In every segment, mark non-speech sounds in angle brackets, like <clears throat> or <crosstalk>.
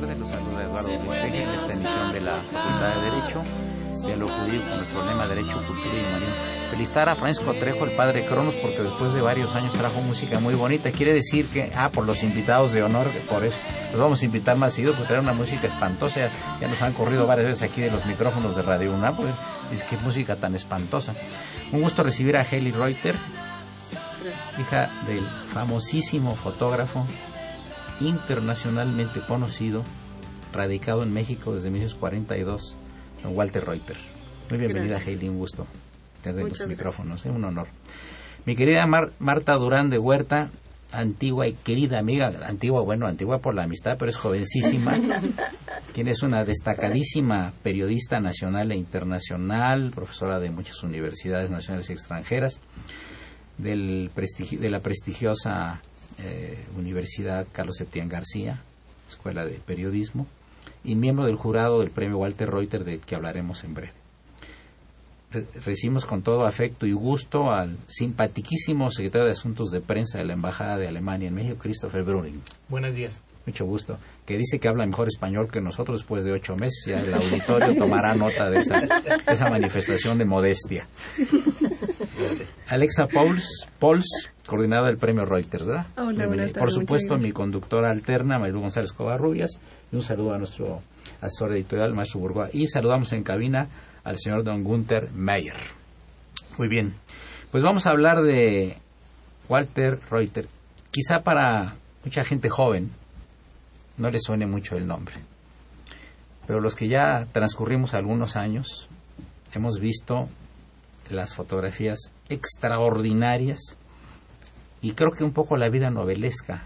Tardes, los saluda Eduardo Luis en esta emisión de la Facultad de Derecho de lo jurídico, nuestro lema Derecho, Cultura y Humanismo. Felicitar a Francisco Trejo, el padre Cronos, porque después de varios años trajo música muy bonita. Quiere decir que, ah, por los invitados de honor, por eso, los vamos a invitar más seguido, porque trae una música espantosa. Ya nos han corrido varias veces aquí de los micrófonos de Radio UNAM, pues, es que música tan espantosa. Un gusto recibir a Heli Reuter, hija del famosísimo fotógrafo internacionalmente conocido, radicado en México desde 1942 Walter Reuter. Muy bienvenida, Heidi, un gusto tener los micrófonos, es ¿eh? un honor. Mi querida Marta Durán de Huerta, antigua y querida amiga, antigua, bueno, antigua por la amistad, pero es jovencísima, <laughs> quien es una destacadísima periodista nacional e internacional, profesora de muchas universidades nacionales y extranjeras, del de la prestigiosa eh, Universidad Carlos Septién García, Escuela de Periodismo, y miembro del jurado del premio Walter Reuter del que hablaremos en breve. recibimos con todo afecto y gusto al simpaticísimo secretario de Asuntos de Prensa de la Embajada de Alemania en México, Christopher Bruning. Buenos días. Mucho gusto. Que dice que habla mejor español que nosotros después de ocho meses. Ya el auditorio tomará nota de esa, esa manifestación de modestia. Alexa Pauls, Pauls coordinadora del premio Reuters, ¿verdad? Por supuesto, mi conductora alterna, Marilu González Covarrubias, y un saludo a nuestro asesor editorial, Maestro Burgoa. Y saludamos en cabina al señor don Gunther Meyer. Muy bien, pues vamos a hablar de Walter Reuter. Quizá para mucha gente joven no le suene mucho el nombre, pero los que ya transcurrimos algunos años hemos visto las fotografías extraordinarias y creo que un poco la vida novelesca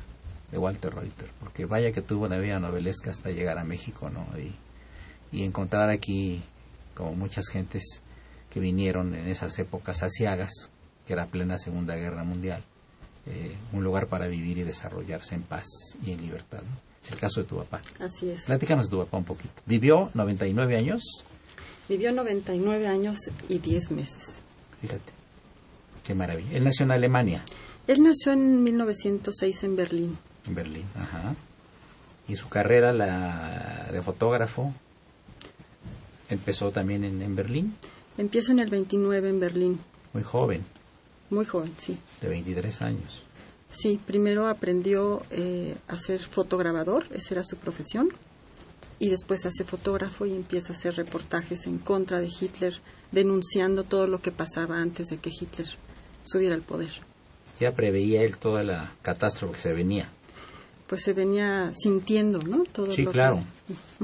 de Walter Reuter, porque vaya que tuvo una vida novelesca hasta llegar a México, ¿no? Y, encontrar aquí, como muchas gentes que vinieron en esas épocas asiagas, que era plena Segunda Guerra Mundial, eh, un lugar para vivir y desarrollarse en paz y en libertad. Es el caso de tu papá. Así es. Platícanos de tu papá un poquito. ¿Vivió 99 años? Vivió 99 años y 10 meses. Fíjate, qué maravilla. Él nació en Alemania. Él nació en 1906 en Berlín. En Berlín, ajá. Y su carrera la de fotógrafo empezó también en, Berlín. Empieza en el 29 en Berlín. Muy joven. Muy joven, sí. De 23 años. Sí, primero aprendió eh, a ser fotograbador, esa era su profesión, y después hace fotógrafo y empieza a hacer reportajes en contra de Hitler, denunciando todo lo que pasaba antes de que Hitler subiera al poder ya preveía él toda la catástrofe que se venía. Pues se venía sintiendo, ¿no? Todo sí, claro.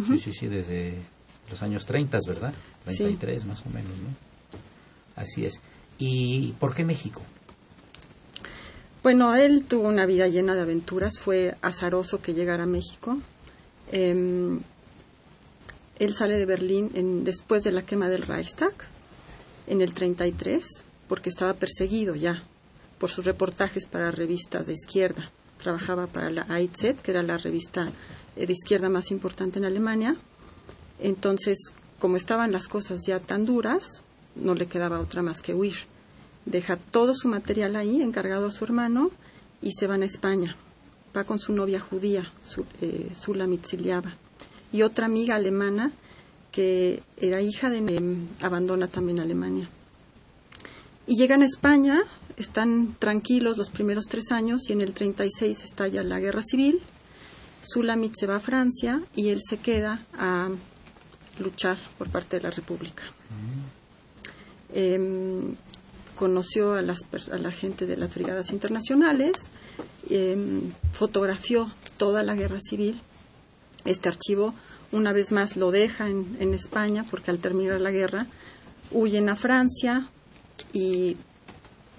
Sí, sí, sí, desde los años 30, ¿verdad? 33 más o menos, ¿no? Así es. ¿Y por qué México? Bueno, él tuvo una vida llena de aventuras, fue azaroso que llegara a México. Em, él sale de Berlín en, después de la quema del Reichstag, en el 33, porque estaba perseguido ya por sus reportajes para revistas de izquierda. Trabajaba para la AIZ, que era la revista de izquierda más importante en Alemania. Entonces, como estaban las cosas ya tan duras, no le quedaba otra más que huir. Deja todo su material ahí, encargado a su hermano, y se van a España. Va con su novia judía, eh, Sula Mitziliaba y otra amiga alemana que era hija de... Eh, abandona también Alemania. Y llegan a España, están tranquilos los primeros tres años y en el 36 estalla la guerra civil. Sulamit se va a Francia y él se queda a luchar por parte de la República. Em, conoció a, las, a, la gente de las brigadas internacionales, em, fotografió toda la guerra civil. Este archivo una vez más lo deja en, España porque al terminar la guerra huyen a Francia y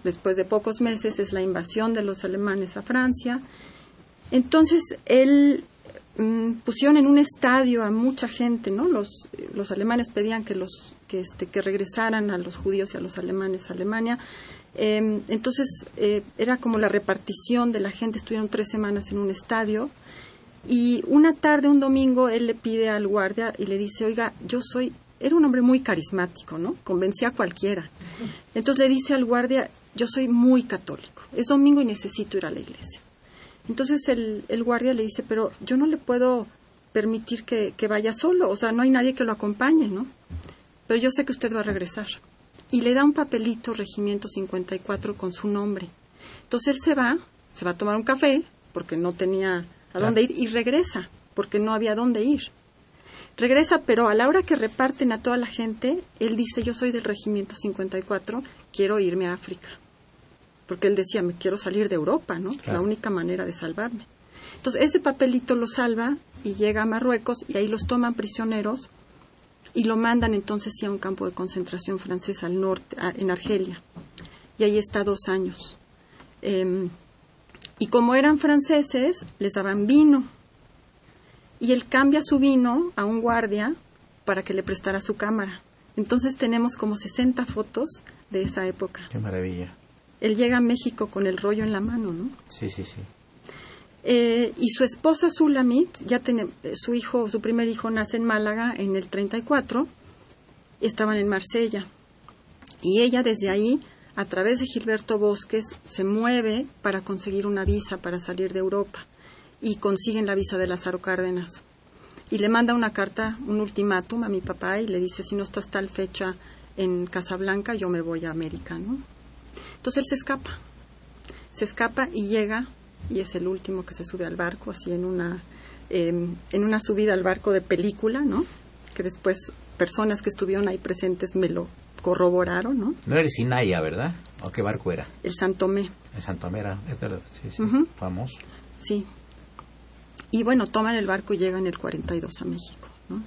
después de pocos meses es la invasión de los alemanes a Francia. Entonces él mm, pusieron en un estadio a mucha gente, ¿no? Los, los alemanes pedían que los que, este, que regresaran a los judíos y a los alemanes a Alemania. Em, entonces eh, era como la repartición de la gente. Estuvieron tres semanas en un estadio y una tarde, un domingo, él le pide al guardia y le dice, oiga, yo soy, era un hombre muy carismático, ¿no? Convencía a cualquiera. Entonces le dice al guardia, yo soy muy católico, es domingo y necesito ir a la iglesia. Entonces el, el guardia le dice, pero yo no le puedo permitir que, que vaya solo, o sea, no hay nadie que lo acompañe, ¿no? Pero yo sé que usted va a regresar. Y le da un papelito, Regimiento 54, con su nombre. Entonces él se va, se va a tomar un café, porque no tenía a dónde ir y regresa, porque no había dónde ir. Regresa, pero a la hora que reparten a toda la gente, él dice, yo soy del regimiento 54, quiero irme a África. Porque él decía, me quiero salir de Europa, ¿no? Es la única manera de salvarme. Entonces, ese papelito lo salva y llega a Marruecos y ahí los toman prisioneros y lo mandan entonces a un campo de concentración francés al norte, en Argelia. Y ahí está dos años. Em, y como eran franceses, les daban vino. Y él cambia su vino a un guardia para que le prestara su cámara. Entonces tenemos como 60 fotos de esa época. Qué maravilla. Él llega a México con el rollo en la mano, ¿no? Sí, sí, sí. Eh, y su esposa Sulamit, ya tiene, su hijo, su primer hijo nace en Málaga en el 34, estaban en Marsella. Y ella desde ahí a través de Gilberto Bosques, se mueve para conseguir una visa para salir de Europa y consiguen la visa de Lázaro Cárdenas. Y le manda una carta, un ultimátum a mi papá y le dice, si no estás tal fecha en Casablanca, yo me voy a América, ¿no? Entonces él se escapa, se escapa y llega, y es el último que se sube al barco, así en una, em, en una subida al barco de película, ¿no? Que después personas que estuvieron ahí presentes me lo corroboraron, ¿no? No era Sinaya, ¿verdad? ¿O qué barco era? El Santomé. El Santomé era, sí, sí, famoso. Sí. Y bueno, toman el barco y llegan el 42 a México, ¿no?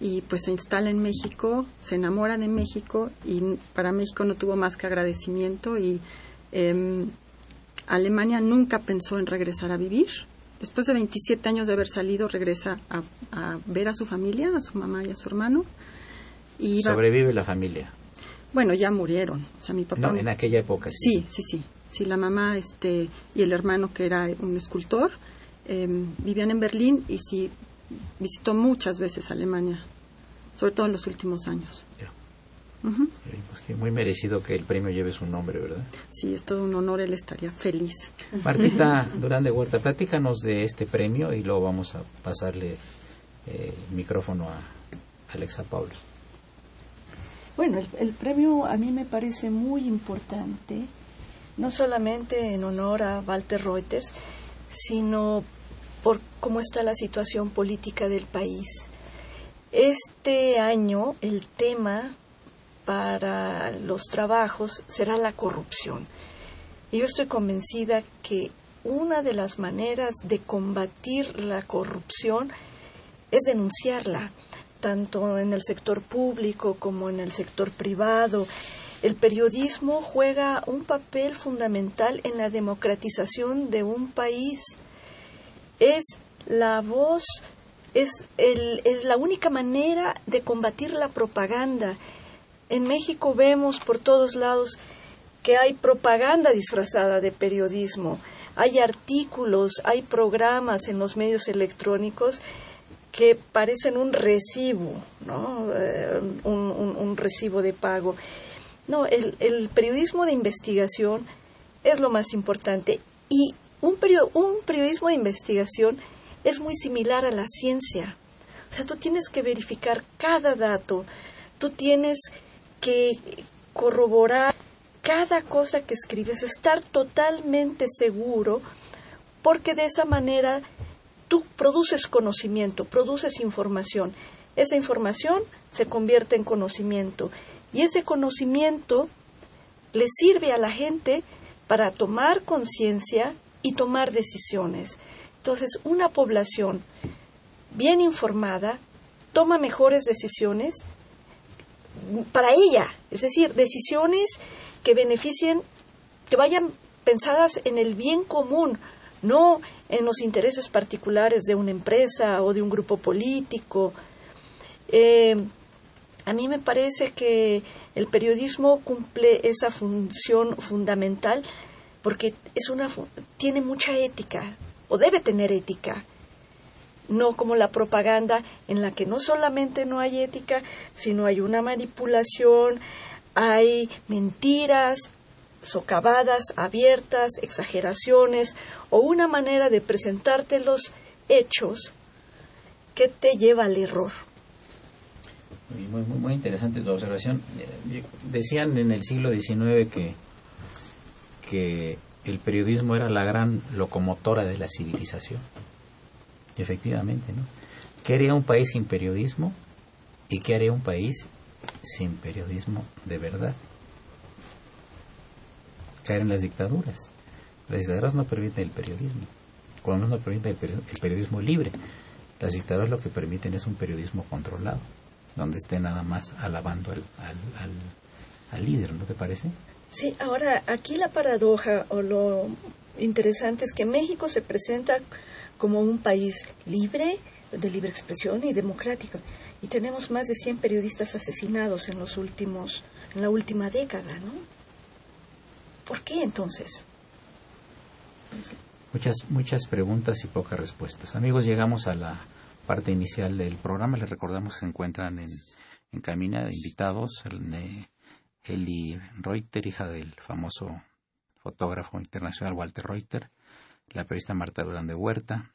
Y pues se instala en México, se enamora de México y para México no tuvo más que agradecimiento y eh, Alemania nunca pensó en regresar a vivir. Después de 27 años de haber salido, regresa a, a ver a su familia, a su mamá y a su hermano ¿Sobrevive la familia? Bueno, ya murieron. O sea, mi papá. No, en aquella época sí. Sí, sí, sí. la mamá este, y el hermano, que era un escultor, em, vivían en Berlín y sí visitó muchas veces Alemania, sobre todo en los últimos años. Pues muy merecido que el premio lleve su nombre, ¿verdad? Sí, es todo un honor, él estaría feliz. Martita <laughs> Durán de Huerta, platícanos de este premio y luego vamos a pasarle eh, el micrófono a Alexa Paulos. Bueno, el, premio a mí me parece muy importante, no solamente en honor a Walter Reuters, sino por cómo está la situación política del país. Este año el tema para los trabajos será la corrupción. Y yo estoy convencida que una de las maneras de combatir la corrupción es denunciarla tanto en el sector público como en el sector privado. el periodismo juega un papel fundamental en la democratización de un país. Es la voz, es, es la única manera de combatir la propaganda. En México vemos por todos lados que hay propaganda disfrazada de periodismo, hay artículos, hay programas en los medios electrónicos que parecen un recibo, ¿no? Eh, un, recibo de pago. No, el, periodismo de investigación es lo más importante y un, un periodismo de investigación es muy similar a la ciencia. O sea, tú tienes que verificar cada dato, tú tienes que corroborar cada cosa que escribes, estar totalmente seguro, porque de esa manera tú produces conocimiento, produces información. Esa información se convierte en conocimiento y ese conocimiento le sirve a la gente para tomar conciencia y tomar decisiones. Entonces, una población bien informada toma mejores decisiones para ella, es decir, decisiones que beneficien, que vayan pensadas en el bien común, no en los intereses particulares de una empresa o de un grupo político. Eh, a mí me parece que el periodismo cumple esa función fundamental porque es una, tiene mucha ética o debe tener ética no como la propaganda en la que no solamente no hay ética, sino hay una manipulación, hay mentiras socavadas, abiertas, exageraciones o una manera de presentarte los hechos que te lleva al error. Muy, muy, muy interesante tu observación. Eh, decían en el siglo XIX que, que el periodismo era la gran locomotora de la civilización. Efectivamente, ¿no? ¿Qué haría un país sin periodismo? ¿Y qué haría un país sin periodismo de verdad. Caer en las dictaduras. Las dictaduras no permiten el periodismo. Cuando no permite el, periodismo libre, las dictaduras lo que permiten es un periodismo controlado, donde esté nada más alabando al, al, al líder, ¿no te parece? Sí, ahora aquí la paradoja o lo interesante es que México se presenta como un país libre, de libre expresión y democrático y tenemos más de 100 periodistas asesinados en los últimos en la última década, ¿no? ¿Por qué entonces? Muchas muchas preguntas y pocas respuestas. Amigos, llegamos a la parte inicial del programa. Les recordamos que se encuentran en, en Camina de invitados Eli Reuter, hija del famoso fotógrafo internacional Walter Reuter, la periodista Marta Durán de Huerta,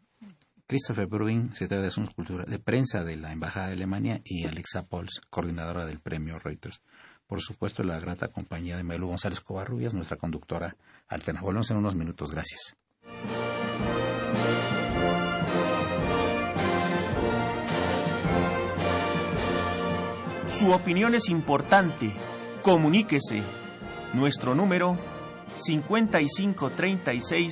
Christopher Bruin, secretario de Asuntos de Prensa de la Embajada de Alemania, y Alexa Pols, coordinadora del premio Reuters. Por supuesto, la grata compañía de Melu González Covarrubias, nuestra conductora alterna. Volvemos en unos minutos. Gracias. Su opinión es importante. Comuníquese. Nuestro número 5536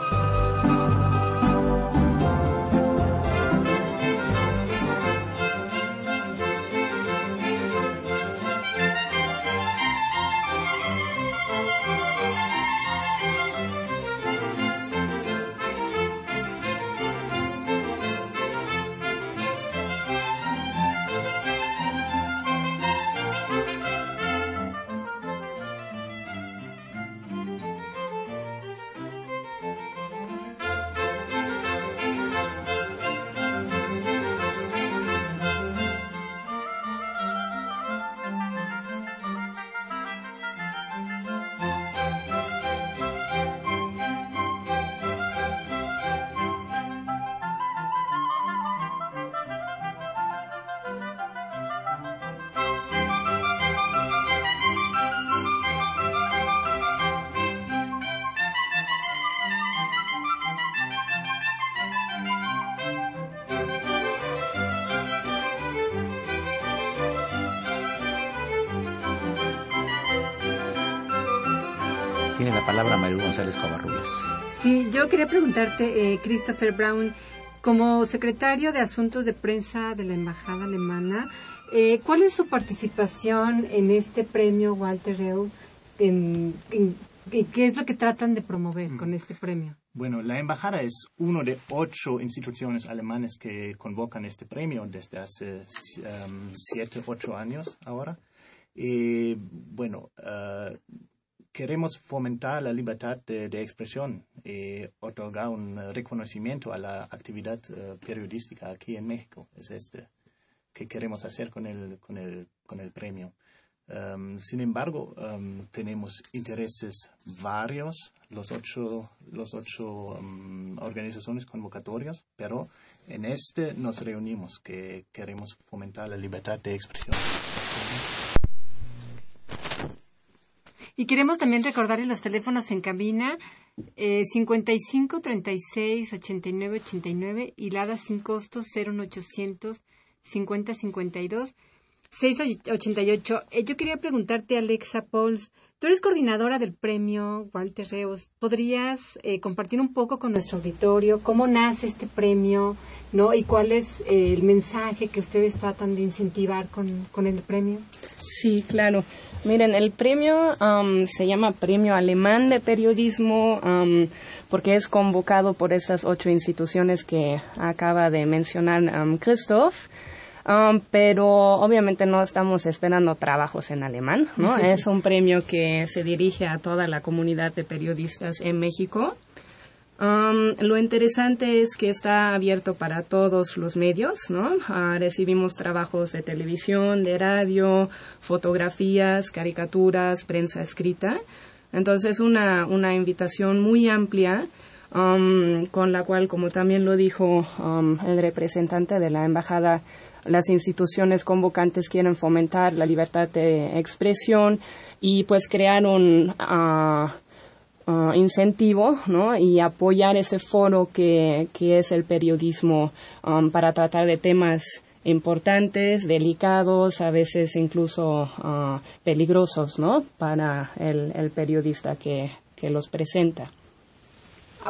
Tiene la palabra María González Covarrubias. Sí, yo quería preguntarte, eh, Christopher Brown, como secretario de Asuntos de Prensa de la Embajada Alemana, eh, ¿cuál es su participación en este premio Walter Reuss? En, ¿Qué es lo que tratan de promover mm. con este premio? Bueno, la embajada es una de ocho instituciones alemanas que convocan este premio desde hace um, siete, ocho años ahora. Y bueno, uh, queremos fomentar la libertad de, expresión y otorgar un reconocimiento a la actividad uh, periodística aquí en México. Es este que queremos hacer con el, con el, con el premio. Um, sin embargo, um, tenemos intereses varios, los ocho, los ocho um, organizaciones convocatorias, pero en este nos reunimos que queremos fomentar la libertad de expresión. Y queremos también recordarles los teléfonos en cabina eh, 55 36 89 89 y LADA sin costos 01800 50 52 688. Eh, yo quería preguntarte, Alexa Pauls, tú eres coordinadora del premio Walter Reos. ¿Podrías eh, compartir un poco con nuestro auditorio cómo nace este premio no y cuál es eh, el mensaje que ustedes tratan de incentivar con, con el premio? Sí, claro. Miren, el premio um, se llama Premio Alemán de Periodismo um, porque es convocado por esas ocho instituciones que acaba de mencionar um, Christoph. Um, pero obviamente no estamos esperando trabajos en alemán, ¿no? <laughs> es un premio que se dirige a toda la comunidad de periodistas en México. Um, lo interesante es que está abierto para todos los medios, ¿no? Ah, recibimos trabajos de televisión, de radio, fotografías, caricaturas, prensa escrita. Entonces, una, una invitación muy amplia um, con la cual, como también lo dijo el representante de la Embajada las instituciones convocantes quieren fomentar la libertad de expresión y pues crear un ah, ah, incentivo ¿no? y apoyar ese foro que, que es el periodismo um, para tratar de temas importantes, delicados, a veces incluso ah, peligrosos ¿no? para el, el periodista que, que los presenta.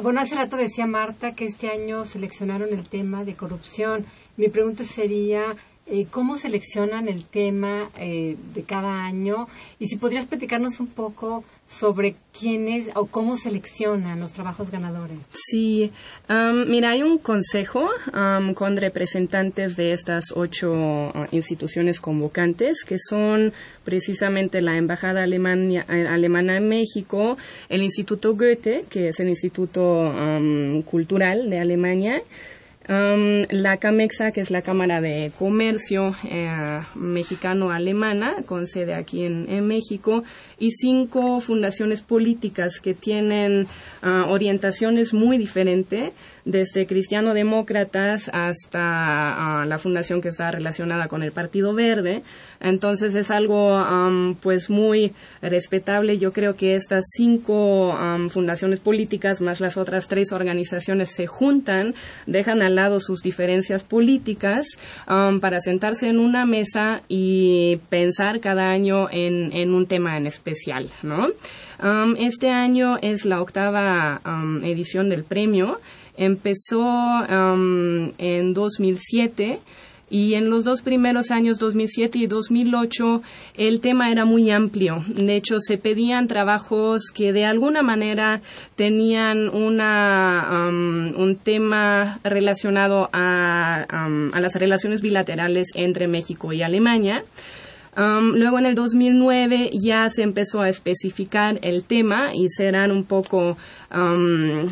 Bueno, hace rato decía Marta que este año seleccionaron el tema de corrupción. Mi pregunta sería, eh, ¿cómo seleccionan el tema eh, de cada año? Y si podrías platicarnos un poco sobre quiénes o cómo seleccionan los trabajos ganadores. Sí, mira, hay un consejo con representantes de estas ocho uh, instituciones convocantes, que son precisamente la Embajada Alemania, eh, Alemana en México, el Instituto Goethe, que es el Instituto Cultural de Alemania, la CAMEXA, que es la Cámara de Comercio eh, mexicano-alemana, con sede aquí en, México, y cinco fundaciones políticas que tienen ah, orientaciones muy diferentes desde cristiano-demócratas hasta ah, la fundación que está relacionada con el Partido Verde. Entonces es algo pues muy respetable. Yo creo que estas cinco fundaciones políticas más las otras tres organizaciones se juntan, dejan al lado sus diferencias políticas para sentarse en una mesa y pensar cada año en, un tema en especial, ¿no? este año es la octava edición del premio Empezó en 2007 y en los dos primeros años, 2007 y 2008, el tema era muy amplio. De hecho, se pedían trabajos que de alguna manera tenían una, un tema relacionado a las relaciones bilaterales entre México y Alemania luego en el 2009 ya se empezó a especificar el tema y serán un poco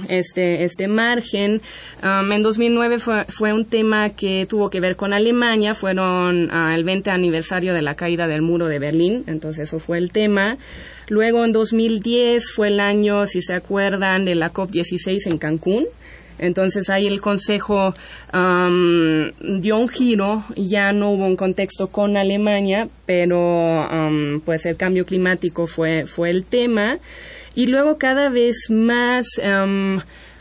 este, este margen. en 2009 fue, fue, un tema que tuvo que ver con Alemania, fueron uh, el 20 aniversario de la caída del muro de Berlín, entonces eso fue el tema. Luego en 2010 fue el año, si se acuerdan, de la COP16 en Cancún. Entonces ahí el Consejo dio un giro, ya no hubo un contexto con Alemania, pero pues el cambio climático fue, fue el tema. Y luego cada vez más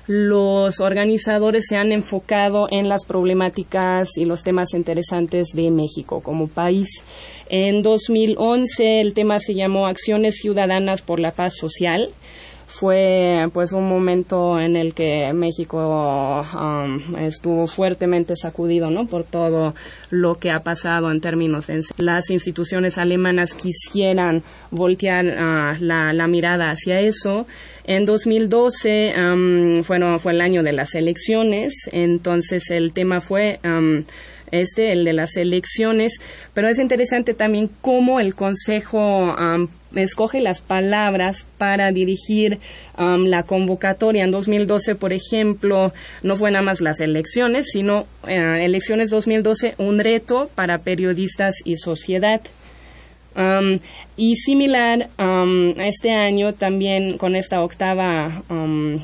los organizadores se han enfocado en las problemáticas y los temas interesantes de México como país. En 2011 el tema se llamó Acciones Ciudadanas por la Paz Social fue pues un momento en el que México um, estuvo fuertemente sacudido no por todo lo que ha pasado en términos de las instituciones alemanas quisieran voltear uh, la, mirada hacia eso. En 2012 um, fue el año de las elecciones. Entonces el tema fue um, este, el de las elecciones, pero es interesante también cómo el Consejo escoge las palabras para dirigir la convocatoria. En 2012, por ejemplo, no fue nada más las elecciones, sino eh, elecciones 2012, un reto para periodistas y sociedad. y similar a este año también con esta octava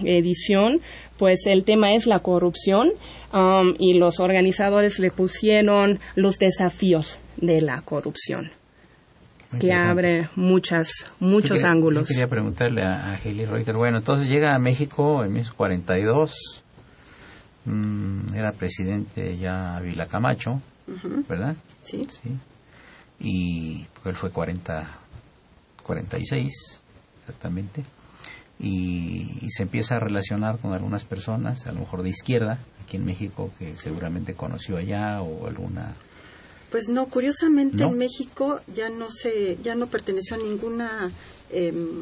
edición, pues el tema es la corrupción Um, y los organizadores le pusieron los desafíos de la corrupción que abre muchas, muchos ángulos. Yo quería preguntarle a, a Reuter, bueno, entonces llega a México en 1942, mm, era presidente ya Vila Camacho, ¿verdad? Sí. sí. Y él fue 40, 46, exactamente. Y, y, se empieza a relacionar con algunas personas, a lo mejor de izquierda, aquí en México que seguramente conoció allá o alguna pues no curiosamente en México ya no se ya no perteneció a ninguna em,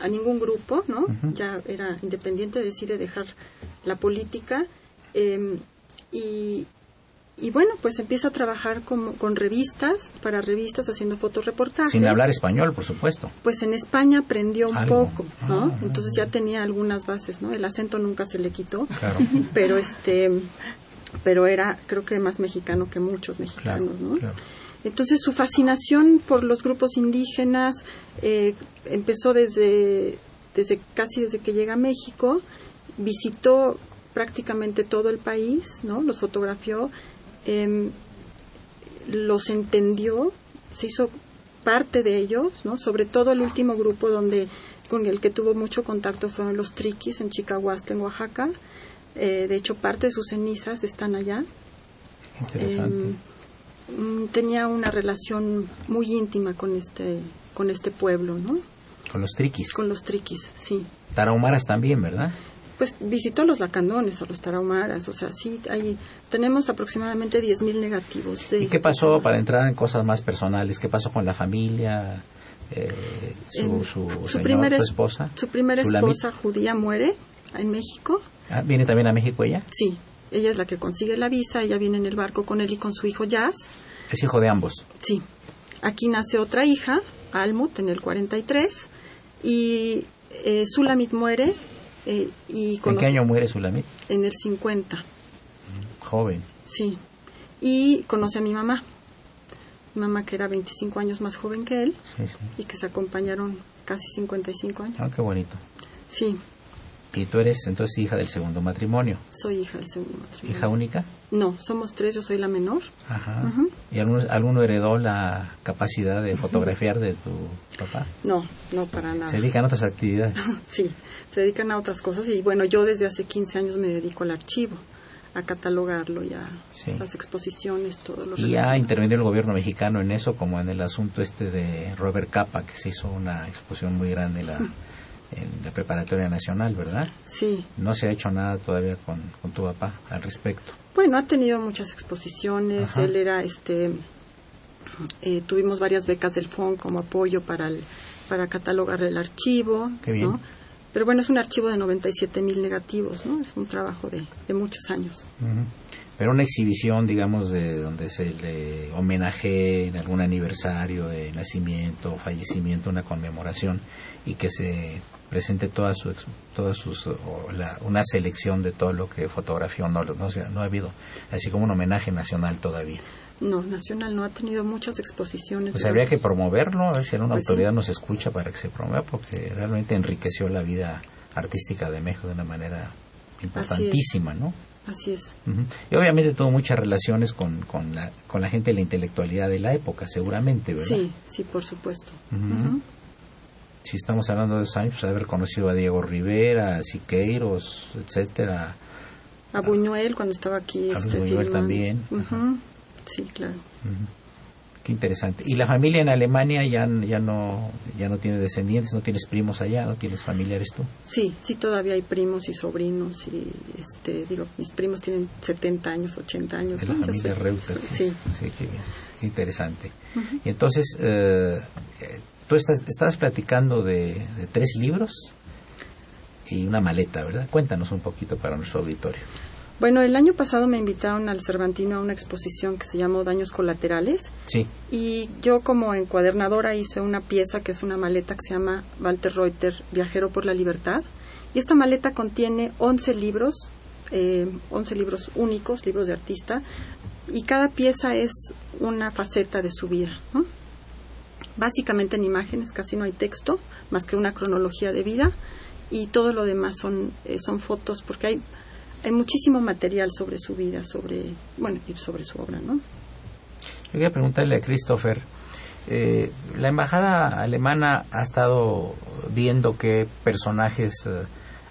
a ningún grupo no ya era independiente decide dejar la política eh, y y bueno, pues empieza a trabajar con, con revistas, para revistas haciendo fotoreportajes. Sin hablar español, por supuesto. Pues en España aprendió un poco, ¿no? Ah, Entonces ya tenía algunas bases, ¿no? El acento nunca se le quitó. Claro. Pero este pero era creo que más mexicano que muchos mexicanos, ¿no? Entonces su fascinación por los grupos indígenas eh, empezó desde, desde casi desde que llega a México, visitó prácticamente todo el país, ¿no? Los fotografió Em, los entendió, se hizo parte de ellos, ¿no? Sobre todo el último grupo donde con el que tuvo mucho contacto fueron los triquis en Chicahuasta, en Oaxaca. Eh, de hecho, parte de sus cenizas están allá. Interesante. Em, mm, tenía una relación muy íntima con este con este pueblo, ¿no? Con los triquis. Con los triquis, sí. Tarahumaras también, ¿verdad? pues visitó los lacandones o los tarahumaras, o sea, sí, ahí tenemos aproximadamente 10.000 negativos. ¿Y qué pasó para entrar en cosas más personales? ¿Qué pasó con la familia? Eh, su, su, primera esposa. Su primera esposa judía muere en México. Ah, ¿Viene también a México ella? Sí, ella es la que consigue la visa, ella viene en el barco con él y con su hijo Jazz. ¿Es hijo de ambos? Sí. Aquí nace otra hija, Almut, en el 43, y eh, Sulamit muere eh, y ¿En qué año muere Sulamit? En el 50. Joven. Sí. Y conoce a mi mamá. Mi mamá que era 25 años más joven que él. Sí, sí. Y que se acompañaron casi 55 años. Ah, qué bonito. Sí. ¿Y tú eres entonces hija del segundo matrimonio? Soy hija del segundo matrimonio. ¿Hija única? No, somos tres, yo soy la menor. Ajá. ¿Y alguno, alguno, heredó la capacidad de fotografiar de tu papá? No, no para nada. ¿Se dedican a otras actividades? <laughs> sí, se dedican a otras cosas y bueno, yo desde hace 15 años me dedico al archivo a catalogarlo ya, las exposiciones, todo lo Y ha intervenido el gobierno mexicano en eso, como en el asunto este de Robert Capa, que se hizo una exposición muy grande la, en la preparatoria nacional, ¿verdad? Sí. No se ha hecho nada todavía con, tu papá al respecto. Bueno, ha tenido muchas exposiciones. Él era, este, eh, tuvimos varias becas del FON como apoyo para el, para catalogar el archivo. Qué bien. Pero bueno, es un archivo de 97 mil negativos, ¿no? Es un trabajo de, de muchos años. Pero una exhibición, digamos, de donde se le homenaje en algún aniversario de nacimiento, fallecimiento, una conmemoración y que se presente toda su, todas sus, una selección de todo lo que fotografió, no, no, no ha habido, así como un homenaje nacional todavía. No, nacional no ha tenido muchas exposiciones. Pues habría que promoverlo, a ver si alguna pues autoridad nos escucha para que se promueva, porque realmente enriqueció la vida artística de México de una manera importantísima, ¿no? Así es. Y obviamente tuvo muchas relaciones con, con, la, con la gente de la intelectualidad de la época, seguramente, ¿verdad? Sí, sí, por supuesto. Si estamos hablando de esos años, pues haber conocido a Diego Rivera, a Siqueiros, etcétera. A Buñuel cuando estaba aquí. A este, Buñuel también. Sí, claro. Qué interesante. ¿Y la familia en Alemania ya, ya, no, ya no tiene descendientes? ¿No tienes primos allá? ¿No tienes familiares tú? Sí, sí, todavía hay primos y sobrinos. y este Digo, mis primos tienen 70 años, 80 años. De la familia Reuter. Sí. Sí, qué bien. Qué interesante. Y entonces, eh, tú estás, estabas platicando de, de tres libros y una maleta, ¿verdad? Cuéntanos un poquito para nuestro auditorio. Bueno, el año pasado me invitaron al Cervantino a una exposición que se llamó Daños Colaterales. Sí. Y yo como encuadernadora hice una pieza que es una maleta que se llama Walter Reuter, Viajero por la Libertad. Y esta maleta contiene 11 libros, eh, 11 libros únicos, libros de artista, y cada pieza es una faceta de su vida. Básicamente en imágenes, casi no hay texto, más que una cronología de vida, y todo lo demás son, eh, son fotos, porque hay hay muchísimo material sobre su vida, sobre, bueno, y sobre su obra, ¿no? Yo quería preguntarle a Christopher, eh, la embajada alemana ha estado viendo qué personajes eh,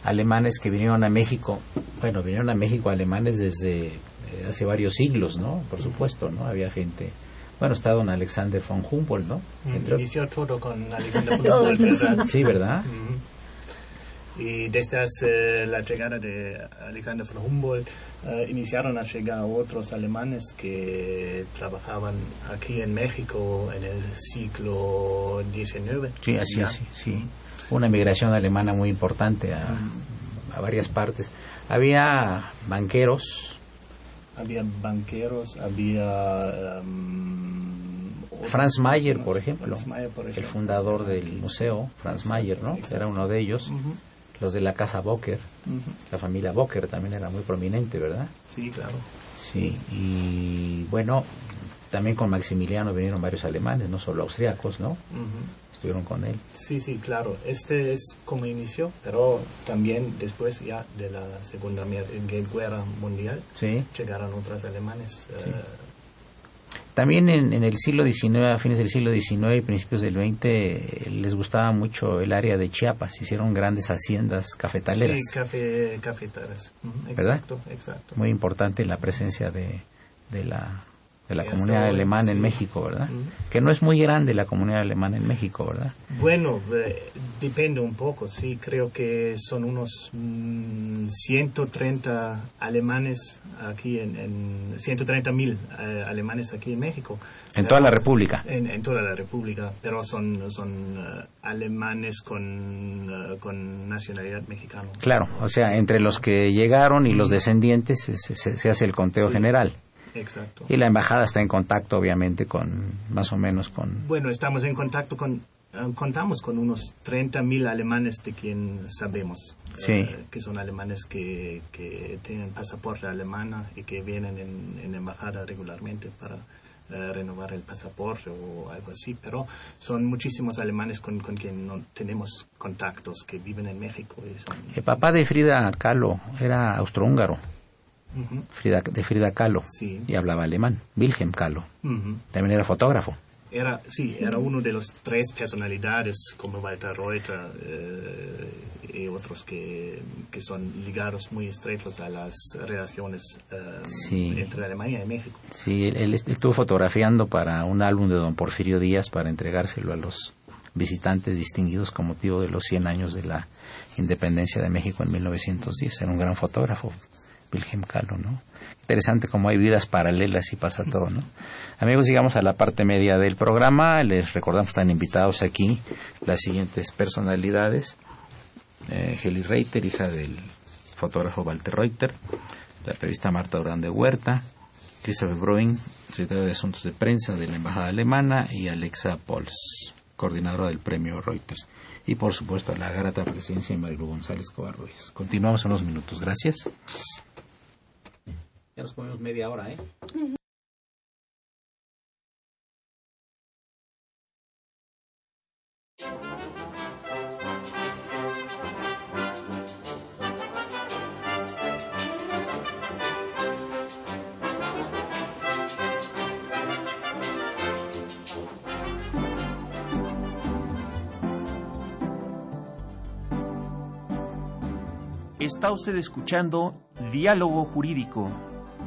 alemanes que vinieron a México, bueno, vinieron a México alemanes desde eh, hace varios siglos, ¿no? Por supuesto, ¿no? Había gente bueno, está don Alexander von Humboldt, ¿no? Mm, inició todo con <laughs> Alexander von Humboldt, Sí, ¿verdad? Y desde eh, la llegada de Alexander von Humboldt eh, iniciaron a llegar otros alemanes que trabajaban aquí en México en el siglo XIX. Sí, así, así, sí. Una migración alemana muy importante a, a varias partes. Había banqueros. Había banqueros, había... Um, Franz Mayer, por ejemplo, el fundador del museo, Franz Mayer, ¿no? Era uno de ellos los de la casa Bocker, la familia Bocker también era muy prominente, ¿verdad? Sí, claro. Sí, y bueno, también con Maximiliano vinieron varios alemanes, no solo austriacos, ¿no? Estuvieron con él. Sí, sí, claro. Este es como inicio, pero también después ya de la Segunda Guerra Mundial sí. llegaron otros alemanes. Sí. Eh, también en, el siglo XIX, a fines del siglo XIX y principios del XX, les gustaba mucho el área de Chiapas. Hicieron grandes haciendas cafetaleras. Sí, café, cafetaleras. Exacto, exacto. Muy importante la presencia de, de la de la comunidad alemana en México, ¿verdad? Que no es muy grande la comunidad alemana en México, ¿verdad? Bueno, eh, depende un poco, sí. Creo que son unos 130 mm, alemanes aquí en, en 130 mil eh, alemanes aquí en México. En toda la República. En, toda la República, pero son, son eh, alemanes con, con nacionalidad mexicana. Claro, o sea, entre los que llegaron y los descendientes se, hace el conteo general. Exacto. Y la embajada está en contacto, obviamente, con más o menos con. Bueno, estamos en contacto con. Eh, contamos con unos 30.000 alemanes de quien sabemos. Sí. Eh, que son alemanes que, que tienen pasaporte alemán y que vienen en, embajada regularmente para eh, renovar el pasaporte o algo así. Pero son muchísimos alemanes con, con quien no tenemos contactos que viven en México. El papá de Frida Kahlo era austrohúngaro. Frida, de Frida Kahlo y hablaba alemán, Wilhelm Kahlo. También era fotógrafo. Era, sí, era uno de los tres personalidades como Walter Reuter eh, y otros que, que, son ligados muy estrechos a las relaciones eh, entre Alemania y México. Sí, él, estuvo fotografiando para un álbum de don Porfirio Díaz para entregárselo a los visitantes distinguidos con motivo de los 100 años de la independencia de México en 1910. Era un gran fotógrafo. Wilhelm Kahlo, ¿no? Interesante cómo hay vidas paralelas y pasa todo, ¿no? Amigos, llegamos a la parte media del programa. Les recordamos que están invitados aquí las siguientes personalidades. Eh, Heli Reiter, hija del fotógrafo Walter Reuter, la periodista Marta Durán de Huerta, Christopher Bruin, secretario de Asuntos de Prensa de la Embajada Alemana, y Alexa Pols, coordinadora del premio Reuters. Y por supuesto la grata presencia de Marilu González Covarrubias. Continuamos unos minutos. Gracias. Media hora. ¿eh? Está usted escuchando Diálogo Jurídico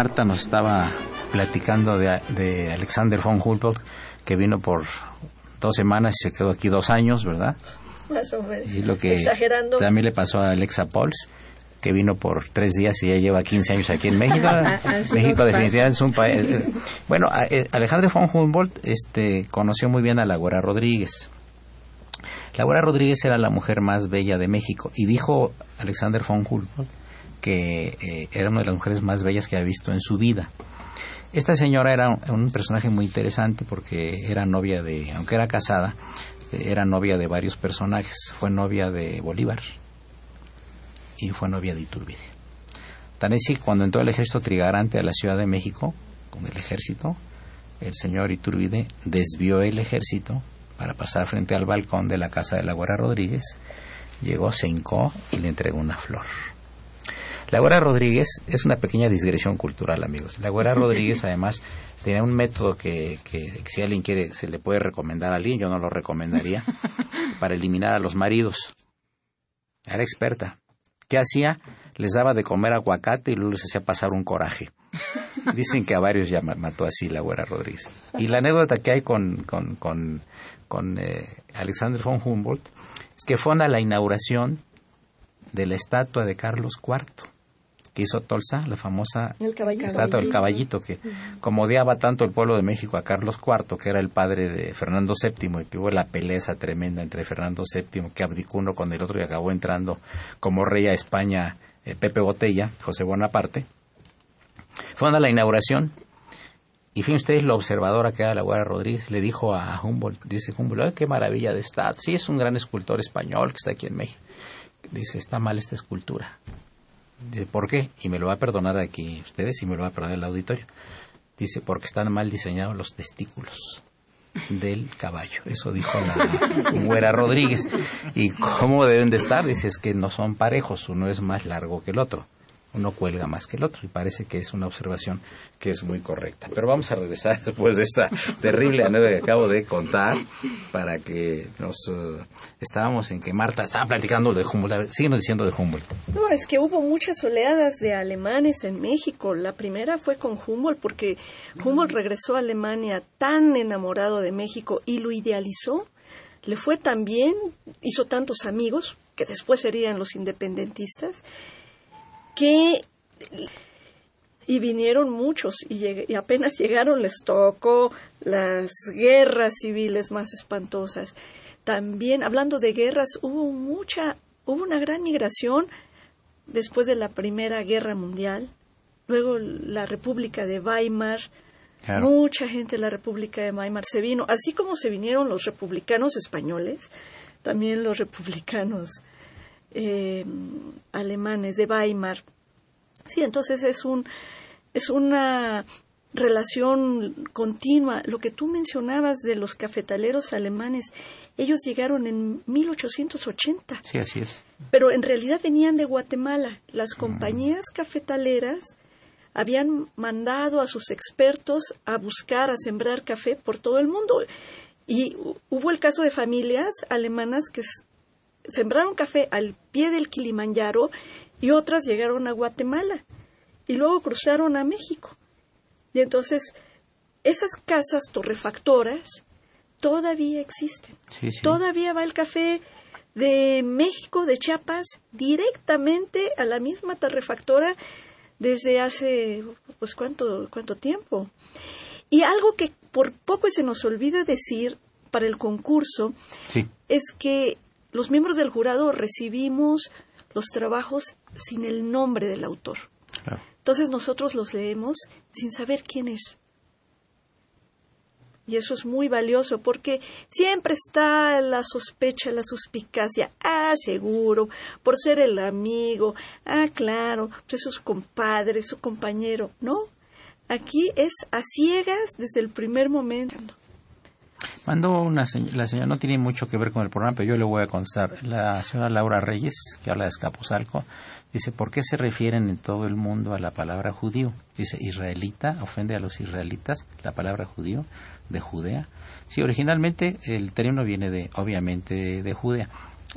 Marta nos estaba platicando de, Alexander von Humboldt, que vino por dos semanas y se quedó aquí dos años, ¿verdad? Más o menos. Y lo que Exagerando. también le pasó a Alexa Pauls, que vino por tres días y ya lleva 15 años aquí en México. <laughs> México definitivamente es un país... Eh, bueno, eh, Alexander von Humboldt este, conoció muy bien a la Güera Rodríguez. La Güera Rodríguez era la mujer más bella de México y dijo Alexander von Humboldt que eh, era una de las mujeres más bellas que ha visto en su vida. Esta señora era un, personaje muy interesante porque era novia de, aunque era casada, eh, era novia de varios personajes. Fue novia de Bolívar y fue novia de Iturbide. Tan así, cuando entró el ejército trigarante a la Ciudad de México, con el ejército, el señor Iturbide desvió el ejército para pasar frente al balcón de la casa de la Guerra Rodríguez, llegó, se hincó y le entregó una flor. La Güera Rodríguez es una pequeña digresión cultural, amigos. La Güera Rodríguez, <laughs> además, tenía un método que, si alguien quiere, se le puede recomendar a alguien, yo no lo recomendaría, <laughs> para eliminar a los maridos. Era experta. ¿Qué hacía? Les daba de comer aguacate y luego les hacía pasar un coraje. <laughs> Dicen que a varios ya mató así la Güera Rodríguez. Y la anécdota que hay con, con, con, eh, Alexander von Humboldt es que fue a la inauguración de la estatua de Carlos IV que hizo Tolsa, la famosa estatua del caballito, que como odiaba tanto el pueblo de México a Carlos IV, que era el padre de Fernando VII, y que hubo la pelea tremenda entre Fernando VII, que abdicó uno con el otro y acabó entrando como rey a España eh, Pepe Botella, José Bonaparte, fue a la inauguración y fíjense ustedes la observadora que era la Guardia Rodríguez, le dijo a Humboldt, dice Humboldt, qué maravilla de estatua, sí es un gran escultor español que está aquí en México. Dice, está mal esta escultura. Dice, ¿por qué? Y me lo va a perdonar aquí ustedes y me lo va a perdonar el auditorio. Dice, porque están mal diseñados los testículos del caballo. Eso dijo la <laughs> güera Rodríguez. ¿Y cómo deben de estar? Dice, es que no son parejos, uno es más largo que el otro uno cuelga más que el otro y parece que es una observación que es muy correcta. Pero vamos a regresar <laughs> después de esta terrible anécdota que acabo de contar para que nos eh, estábamos en que Marta estaba platicando de Humboldt. Síguenos diciendo de Humboldt. No, es que hubo muchas oleadas de alemanes en México. La primera fue con Humboldt porque Humboldt regresó a Alemania tan enamorado de México y lo idealizó. Le fue tan bien, hizo tantos amigos que después serían los independentistas que y vinieron muchos y, apenas llegaron les tocó las guerras civiles más espantosas. También hablando de guerras hubo mucha hubo una gran migración después de la Primera Guerra Mundial, luego la República de Weimar, mucha gente de la República de Weimar se vino, así como se vinieron los republicanos españoles, también los republicanos eh, alemanes de Weimar. Sí, entonces es un es una relación continua. Lo que tú mencionabas de los cafetaleros alemanes, ellos llegaron en 1880. Sí, así es. Pero en realidad venían de Guatemala. Las compañías cafetaleras habían mandado a sus expertos a buscar, a sembrar café por todo el mundo. Y hubo el caso de familias alemanas que sembraron café al pie del Kilimanjaro y otras llegaron a Guatemala y luego cruzaron a México. Y entonces esas casas torrefactoras todavía existen. Todavía va el café de México, de Chiapas, directamente a la misma torrefactora desde hace, pues, ¿cuánto, cuánto tiempo? Y algo que por poco se nos olvida decir para el concurso es que los miembros del jurado recibimos los trabajos sin el nombre del autor. Entonces nosotros los leemos sin saber quién es. Y eso es muy valioso porque siempre está la sospecha, la suspicacia. Ah, seguro, por ser el amigo. Ah, claro, pues es su compadre, su compañero. No, aquí es a ciegas desde el primer momento. Mandó una la señora, no tiene mucho que ver con el programa, pero yo le voy a constar. La señora Laura Reyes, que habla de Escaposalco, dice, ¿por qué se refieren en todo el mundo a la palabra judío? Dice, israelita, ofende a los israelitas, la palabra judío, de Judea. Sí, originalmente el término viene de, obviamente, de Judea.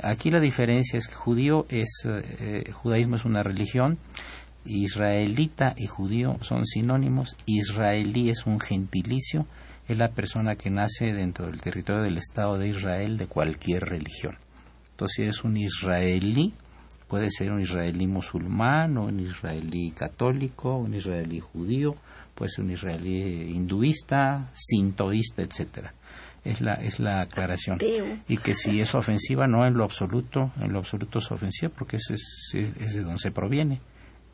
Aquí la diferencia es que judío es, eh, judaísmo es una religión, israelita y judío son sinónimos, israelí es un gentilicio, es la persona que nace dentro del territorio del Estado de Israel de cualquier religión. Entonces, si eres un israelí, puede ser un israelí musulmán, o un israelí católico, un israelí judío, puede ser un israelí hinduista, sintoísta, etcétera. Es la, es la aclaración. Y que si es ofensiva, no en lo absoluto, en lo absoluto es ofensiva, porque ese es, es de donde se proviene.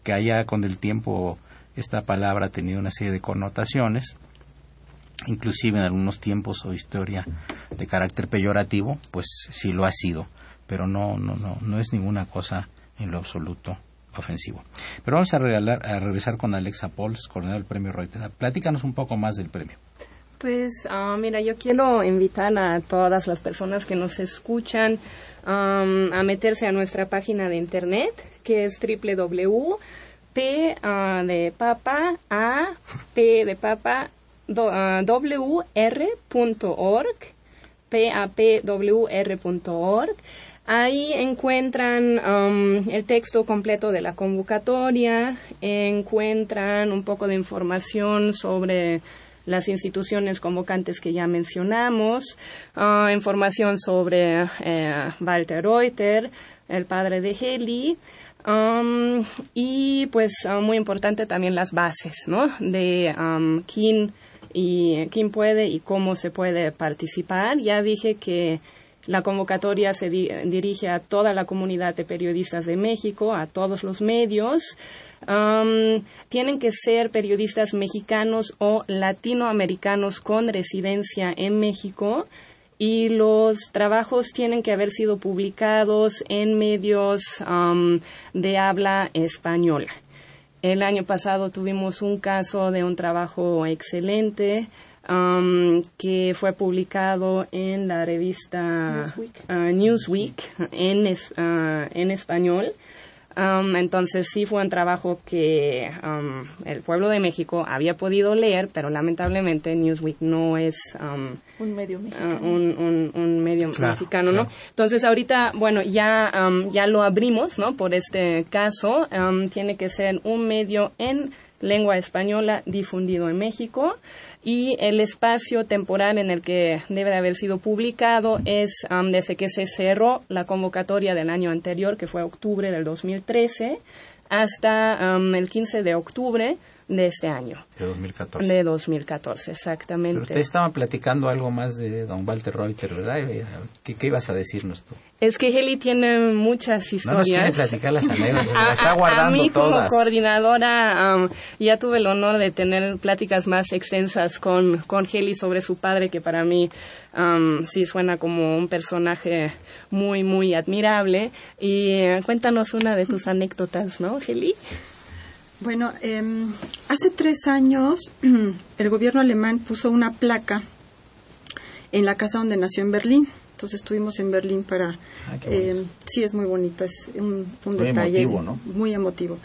Que haya con el tiempo esta palabra ha tenido una serie de connotaciones, inclusive en algunos tiempos o historia de carácter peyorativo, pues sí lo ha sido, pero no, no, no, no es ninguna cosa en lo absoluto ofensivo. Pero vamos a, regalar, a regresar con Alexa Pauls, coordinador del premio Reuters. Platícanos un poco más del premio. Pues ah, mira, yo quiero invitar a todas las personas que nos escuchan a meterse a nuestra página de internet, que es www P ah, de papa A P de papa uh, wr.org, papwr.org. Ahí encuentran um, el texto completo de la convocatoria, encuentran un poco de información sobre las instituciones convocantes que ya mencionamos, uh, información sobre eh, Walter Reuter, el padre de Heli, um, y pues uh, muy importante también las bases, ¿no? De um, quién y quién puede y cómo se puede participar. Ya dije que la convocatoria se dirige a toda la comunidad de periodistas de México, a todos los medios. tienen que ser periodistas mexicanos o latinoamericanos con residencia en México y los trabajos tienen que haber sido publicados en medios de habla española. El año pasado tuvimos un caso de un trabajo excelente um, que fue publicado en la revista Newsweek, uh, en, uh, en español. Um, entonces sí fue un trabajo que um, el pueblo de México había podido leer, pero lamentablemente Newsweek no es un medio uh, mexicano, un, medio mexicano, ¿no? Entonces ahorita, bueno, ya ya lo abrimos, ¿no? Por este caso tiene que ser un medio en lengua española difundido en México. Y el espacio temporal en el que debe de haber sido publicado es desde que se cerró la convocatoria del año anterior, que fue octubre del 2013, hasta el 15 de octubre de este año. De 2014. De 2014, exactamente. Pero usted estaba platicando algo más de don Walter Reuter, ¿verdad? ¿Qué, qué ibas a decirnos tú? Es que Heli tiene muchas historias. No nos platicar las anécdotas, <laughs> está guardando a, mí como coordinadora ya tuve el honor de tener pláticas más extensas con, con Heli sobre su padre, que para mí sí suena como un personaje muy, muy admirable. Y eh, cuéntanos una de tus anécdotas, ¿no, Heli? Bueno, em, hace tres años <clears throat> el gobierno alemán puso una placa en la casa donde nació en Berlín. Entonces estuvimos en Berlín para... Ah, em, sí, es muy bonito, es un, un muy detalle emotivo, ¿no? muy emotivo.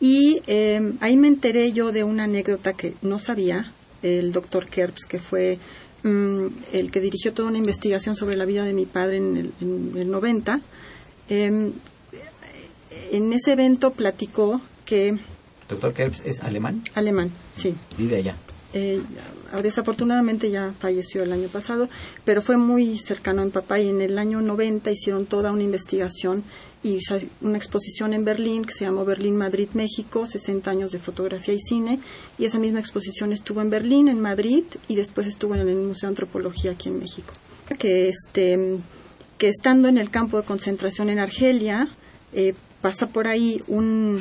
Y em, ahí me enteré yo de una anécdota que no sabía, el doctor Kerbs, que fue mm, el que dirigió toda una investigación sobre la vida de mi padre en el, en el 90. en ese evento platicó que ¿Doctor Kerbs es alemán? Alemán, sí. Vive allá. Eh, desafortunadamente ya falleció el año pasado, pero fue muy cercano a mi papá y en el año 90 hicieron toda una investigación y una exposición en Berlín que se llamó Berlín Madrid México 60 años de fotografía y cine y esa misma exposición estuvo en Berlín en Madrid y después estuvo en el Museo de Antropología aquí en México que este que estando en el campo de concentración en Argelia eh, pasa por ahí un,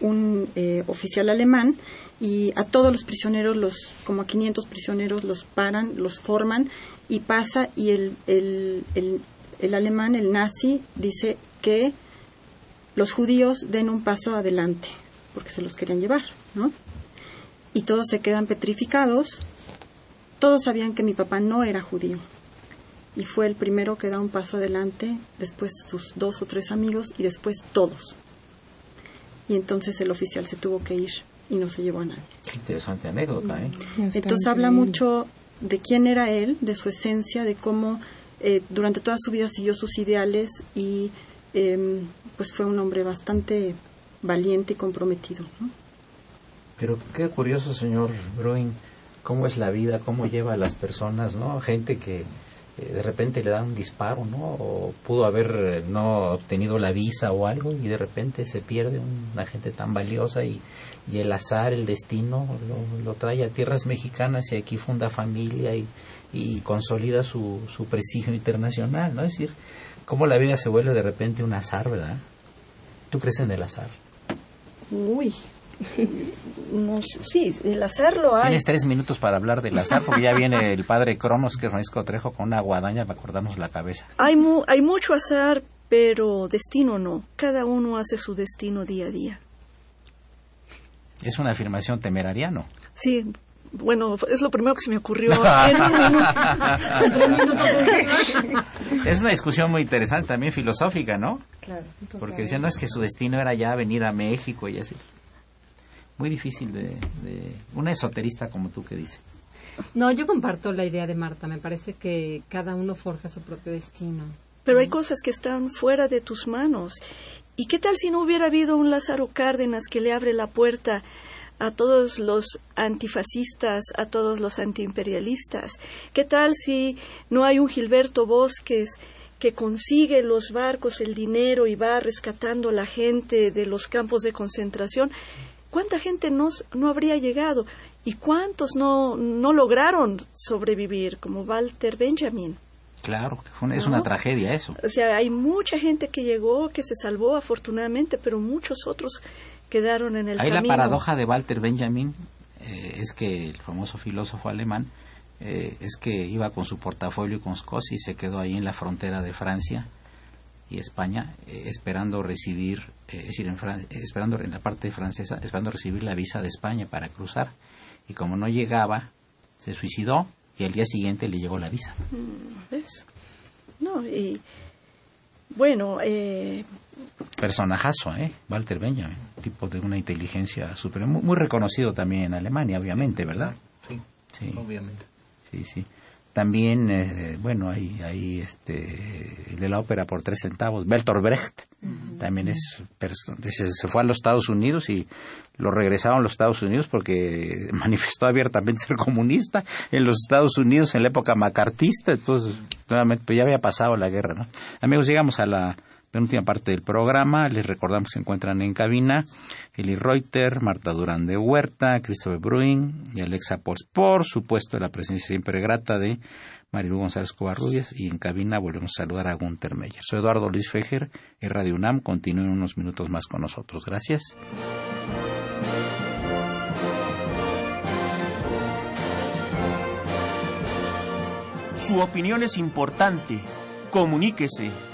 un eh, oficial alemán y a todos los prisioneros, los como a 500 prisioneros, los paran, los forman y pasa y el, el, el, el alemán, el nazi, dice que los judíos den un paso adelante, porque se los querían llevar, ¿no? Y todos se quedan petrificados. Todos sabían que mi papá no era judío. Y fue el primero que da un paso adelante, después sus dos o tres amigos y después todos. Y entonces el oficial se tuvo que ir y no se llevó a nadie. Qué interesante anécdota, ¿eh? Entonces habla mucho de quién era él, de su esencia, de cómo eh, durante toda su vida siguió sus ideales y eh, pues fue un hombre bastante valiente y comprometido. ¿no? Pero qué curioso, señor Bruin, cómo es la vida, cómo lleva a las personas, ¿no? Gente que de repente le da un disparo, ¿no? O pudo haber eh, no obtenido la visa o algo y de repente se pierde una gente tan valiosa y, el azar, el destino lo, lo, trae a tierras mexicanas y aquí funda familia y, y consolida su, su prestigio internacional, ¿no? Es decir, cómo la vida se vuelve de repente un azar, ¿verdad? ¿Tú crees en el azar? Uy, <laughs> no, sí, el azar lo hay. Tienes tres minutos para hablar del azar, porque ya viene el padre Cronos, que es Francisco Trejo, con una guadaña para cortarnos la cabeza. Hay, mu hay mucho azar, pero destino no. Cada uno hace su destino día a día. Es una afirmación temeraria, ¿no? Sí, bueno, es lo primero que se me ocurrió. <laughs> <laughs> es una discusión muy interesante, también filosófica, ¿no? Claro. Porque decían, no, es que su destino era ya venir a México y así. Muy difícil de, de... Una esoterista como tú que dice. No, yo comparto la idea de Marta. Me parece que cada uno forja su propio destino. Pero hay cosas que están fuera de tus manos. ¿Y qué tal si no hubiera habido un Lázaro Cárdenas que le abre la puerta a todos los antifascistas, a todos los antiimperialistas? ¿Qué tal si no hay un Gilberto Bosques que consigue los barcos, el dinero y va rescatando a la gente de los campos de concentración? ¿Cuánta gente no, no habría llegado? ¿Y cuántos no, no lograron sobrevivir, como Walter Benjamin? Claro, es una tragedia eso. O sea, hay mucha gente que llegó, que se salvó afortunadamente, pero muchos otros quedaron en el Ahí camino. la paradoja de Walter Benjamin eh, es que el famoso filósofo alemán eh, es que iba con su portafolio y con sus cosas y se quedó ahí en la frontera de Francia y España eh, esperando recibir, es decir, en Francia, esperando en la parte francesa, esperando recibir la visa de España para cruzar y como no llegaba, se suicidó y al día siguiente le llegó la visa. ¿Ves? No, y bueno, eh, personajazo, ¿eh? Walter Benjamin, tipo de una inteligencia superior, muy, muy, reconocido también en Alemania, obviamente, ¿verdad? Sí, sí. obviamente. Sí, sí. También, eh, bueno, hay, hay este, el de la ópera por tres centavos, Bertolt Brecht, uh -huh. también es, se, se fue a los Estados Unidos y lo regresaron a los Estados Unidos porque <laughs> manifestó abiertamente ser comunista en los Estados Unidos en la época macartista, entonces, nuevamente, pues ya había pasado la guerra, ¿no? Amigos, llegamos a la penúltima parte del programa. Les recordamos que se encuentran en cabina Eli Reuter, Marta Durán de Huerta, Christopher Bruin y Alexa Pors. Por supuesto, la presencia siempre grata de Marilu González Covarrubias y en cabina volvemos a saludar a Gunter Meyer. Soy Eduardo Luis Fejer, en Radio UNAM. Continúen unos minutos más con nosotros. Gracias. Su opinión es importante. Comuníquese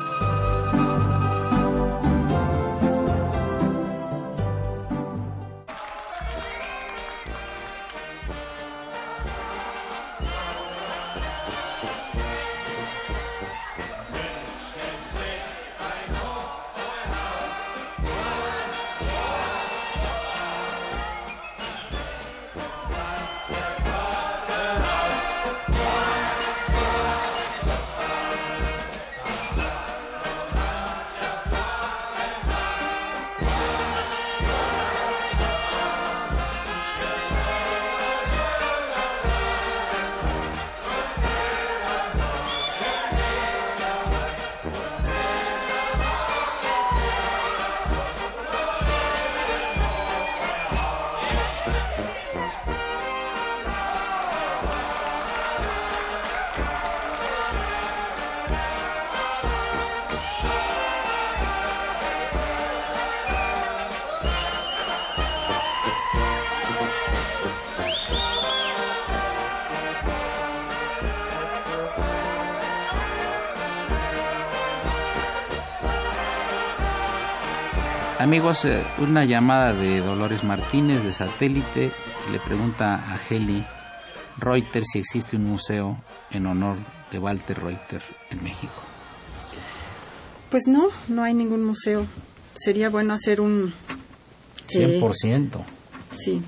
Amigos, eh, una llamada de Dolores Martínez de satélite que le pregunta a Heli Reuters si existe un museo en honor de Walter Reuter en México. Pues no, no hay ningún museo. Sería bueno hacer un... 100%. Eh, sí.